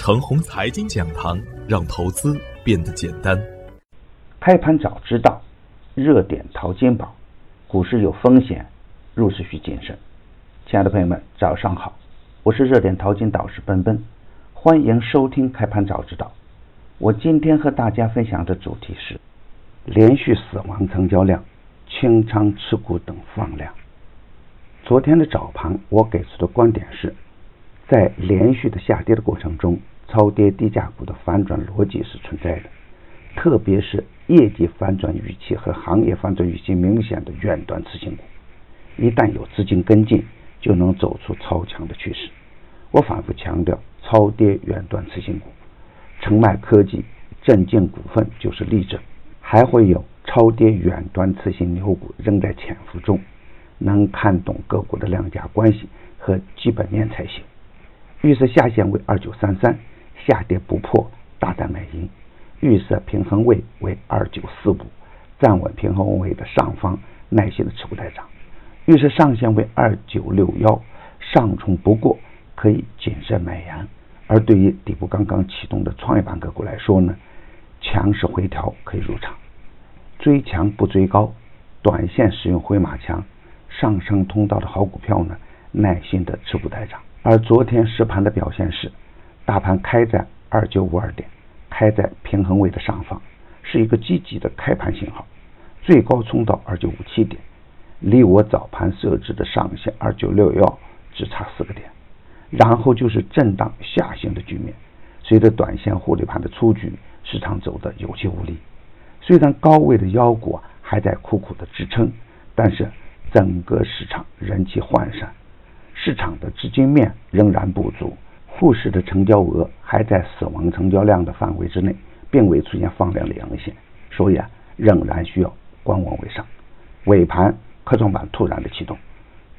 程红财经讲堂，让投资变得简单。开盘早知道，热点淘金宝，股市有风险，入市需谨慎。亲爱的朋友们，早上好，我是热点淘金导师奔奔，欢迎收听开盘早知道。我今天和大家分享的主题是连续死亡成交量、清仓持股等放量。昨天的早盘，我给出的观点是。在连续的下跌的过程中，超跌低价股的反转逻辑是存在的，特别是业绩反转预期和行业反转预期明显的远端次新股，一旦有资金跟进，就能走出超强的趋势。我反复强调，超跌远端次新股，澄迈科技、镇静股份就是例证，还会有超跌远端次新牛股仍在潜伏中，能看懂个股的量价关系和基本面才行。预设下限为二九三三，下跌不破，大胆买进。预设平衡位为二九四五，站稳平衡位的上方，耐心的持股待涨。预设上限为二九六幺，上冲不过，可以谨慎买阳。而对于底部刚刚启动的创业板个股来说呢，强势回调可以入场。追强不追高，短线使用回马枪，上升通道的好股票呢，耐心的持股待涨。而昨天实盘的表现是，大盘开在二九五二点，开在平衡位的上方，是一个积极的开盘信号，最高冲到二九五七点，离我早盘设置的上限二九六幺只差四个点，然后就是震荡下行的局面。随着短线获利盘的出局，市场走得有气无力。虽然高位的妖股还在苦苦的支撑，但是整个市场人气涣散。市场的资金面仍然不足，沪市的成交额还在死亡成交量的范围之内，并未出现放量的阳线，所以啊，仍然需要观望为上。尾盘科创板突然的启动，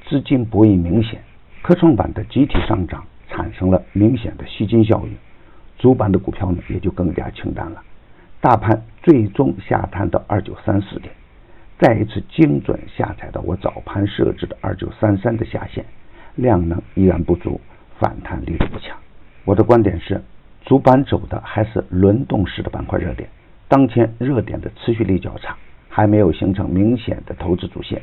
资金博弈明显，科创板的集体上涨产生了明显的吸金效应，主板的股票呢也就更加清淡了。大盘最终下探到二九三四点，再一次精准下踩到我早盘设置的二九三三的下限。量能依然不足，反弹力度不强。我的观点是，主板走的还是轮动式的板块热点，当前热点的持续力较差，还没有形成明显的投资主线。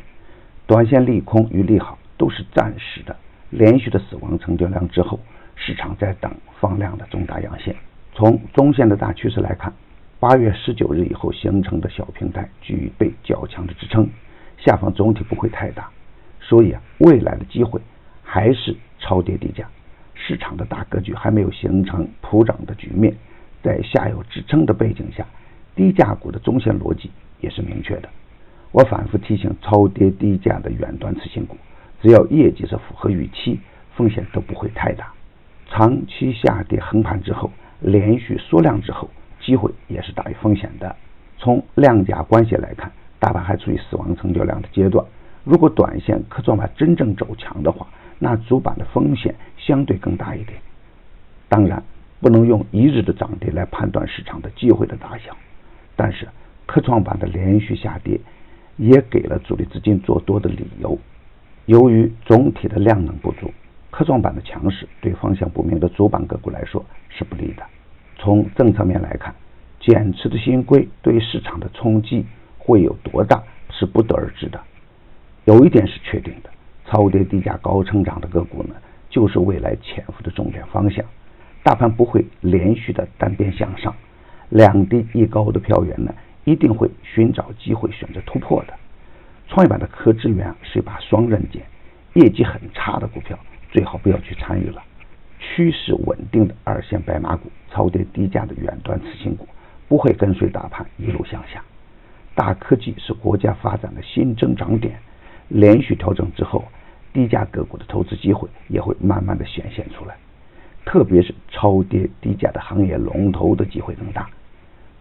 短线利空与利好都是暂时的。连续的死亡成交量之后，市场在等放量的重大阳线。从中线的大趋势来看，八月十九日以后形成的小平台具备较强的支撑，下方总体不会太大，所以啊，未来的机会。还是超跌低价，市场的大格局还没有形成普涨的局面，在下游支撑的背景下，低价股的中线逻辑也是明确的。我反复提醒，超跌低价的远端次新股，只要业绩是符合预期，风险都不会太大。长期下跌横盘之后，连续缩量之后，机会也是大于风险的。从量价关系来看，大盘还处于死亡成交量的阶段。如果短线科创板真正走强的话，那主板的风险相对更大一点，当然不能用一日的涨跌来判断市场的机会的大小，但是科创板的连续下跌也给了主力资金做多的理由。由于总体的量能不足，科创板的强势对方向不明的主板个股来说是不利的。从政策面来看，减持的新规对市场的冲击会有多大是不得而知的。有一点是确定的。超跌低价高成长的个股呢，就是未来潜伏的重点方向。大盘不会连续的单边向上，两低一高的票源呢，一定会寻找机会选择突破的。创业板的科资源是一把双刃剑，业绩很差的股票最好不要去参与了。趋势稳定的二线白马股，超跌低价的远端次新股，不会跟随大盘一路向下。大科技是国家发展的新增长点，连续调整之后。低价个股的投资机会也会慢慢的显现出来，特别是超跌低价的行业龙头的机会更大。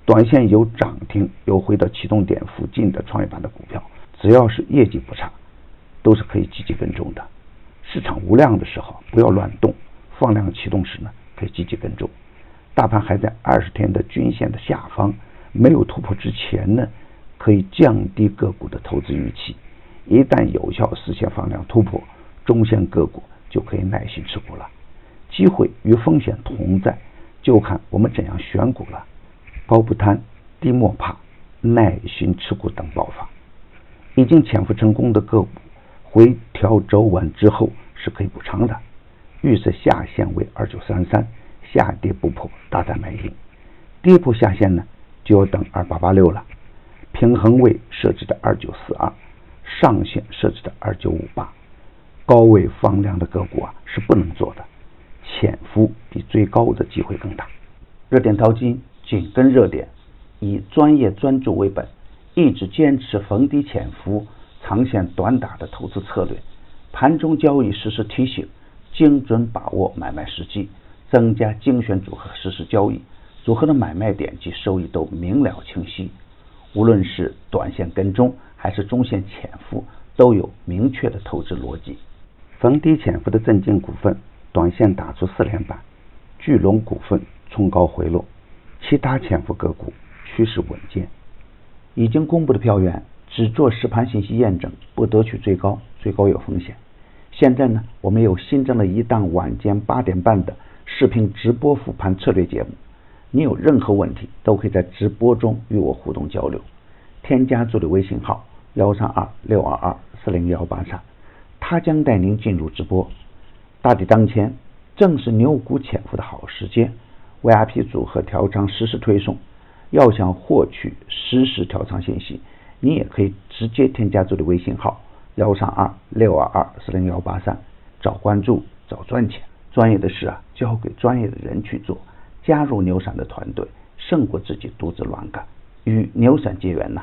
短线有涨停又回到启动点附近的创业板的股票，只要是业绩不差，都是可以积极跟踪的。市场无量的时候不要乱动，放量启动时呢可以积极跟踪。大盘还在二十天的均线的下方，没有突破之前呢，可以降低个股的投资预期。一旦有效实现放量突破，中线个股就可以耐心持股了。机会与风险同在，就看我们怎样选股了。高不贪、低莫怕、耐心持股等爆发。已经潜伏成功的个股，回调走稳之后是可以补仓的。预设下限为二九三三，下跌不破大胆买进。跌破下限呢，就要等二八八六了。平衡位设置的二九四二，上限设置的二九五八。高位放量的个股啊是不能做的，潜伏比追高的机会更大。热点淘金紧跟热点，以专业专注为本。一直坚持逢低潜伏、长线短打的投资策略，盘中交易实时提醒，精准把握买卖时机，增加精选组合实时交易，组合的买卖点及收益都明了清晰。无论是短线跟踪还是中线潜伏，都有明确的投资逻辑。逢低潜伏的正金股份，短线打出四连板；巨龙股份冲高回落，其他潜伏个股趋势稳健。已经公布的票源只做实盘信息验证，不得取最高，最高有风险。现在呢，我们有新增了一档晚间八点半的视频直播复盘策略节目。你有任何问题，都可以在直播中与我互动交流。添加助理微信号幺三二六二二四零幺八三，他将带您进入直播。大敌当前，正是牛股潜伏的好时间。VIP 组合调仓实时推送。要想获取实时调仓信息，你也可以直接添加助理微信号幺三二六二二四零幺八三，找关注，找赚钱。专业的事啊，交给专业的人去做。加入牛散的团队，胜过自己独自乱干。与牛散结缘呢，